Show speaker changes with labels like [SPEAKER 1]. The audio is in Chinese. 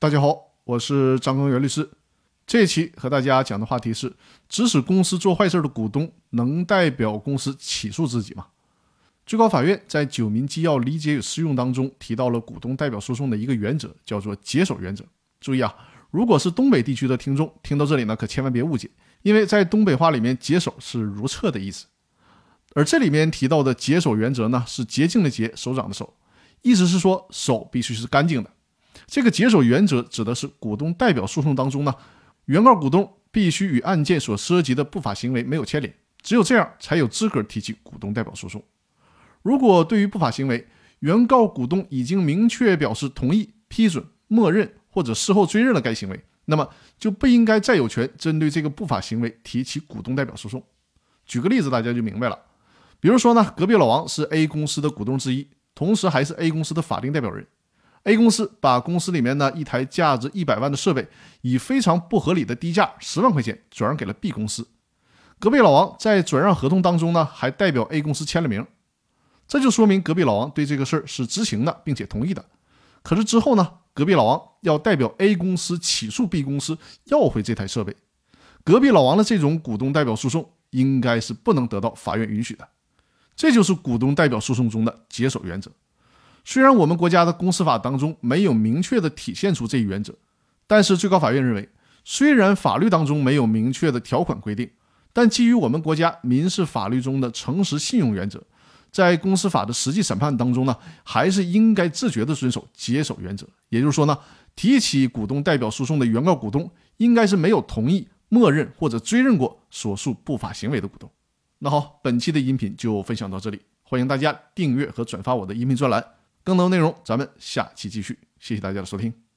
[SPEAKER 1] 大家好，我是张根源律师。这一期和大家讲的话题是：指使公司做坏事的股东能代表公司起诉自己吗？最高法院在《九民纪要理解与适用》当中提到了股东代表诉讼的一个原则，叫做解手原则。注意啊，如果是东北地区的听众听到这里呢，可千万别误解，因为在东北话里面，解手是如厕的意思，而这里面提到的解手原则呢，是洁净的洁，手掌的手，意思是说手必须是干净的。这个解手原则指的是股东代表诉讼当中呢，原告股东必须与案件所涉及的不法行为没有牵连，只有这样才有资格提起股东代表诉讼。如果对于不法行为，原告股东已经明确表示同意、批准、默认或者事后追认了该行为，那么就不应该再有权针对这个不法行为提起股东代表诉讼。举个例子，大家就明白了。比如说呢，隔壁老王是 A 公司的股东之一，同时还是 A 公司的法定代表人。A 公司把公司里面呢一台价值一百万的设备，以非常不合理的低价十万块钱转让给了 B 公司。隔壁老王在转让合同当中呢，还代表 A 公司签了名，这就说明隔壁老王对这个事儿是知情的，并且同意的。可是之后呢，隔壁老王要代表 A 公司起诉 B 公司要回这台设备，隔壁老王的这种股东代表诉讼应该是不能得到法院允许的。这就是股东代表诉讼中的解手原则。虽然我们国家的公司法当中没有明确的体现出这一原则，但是最高法院认为，虽然法律当中没有明确的条款规定，但基于我们国家民事法律中的诚实信用原则，在公司法的实际审判当中呢，还是应该自觉的遵守接手原则。也就是说呢，提起股东代表诉讼的原告股东，应该是没有同意、默认或者追认过所述不法行为的股东。那好，本期的音频就分享到这里，欢迎大家订阅和转发我的音频专栏。更多内容，咱们下期继续。谢谢大家的收听。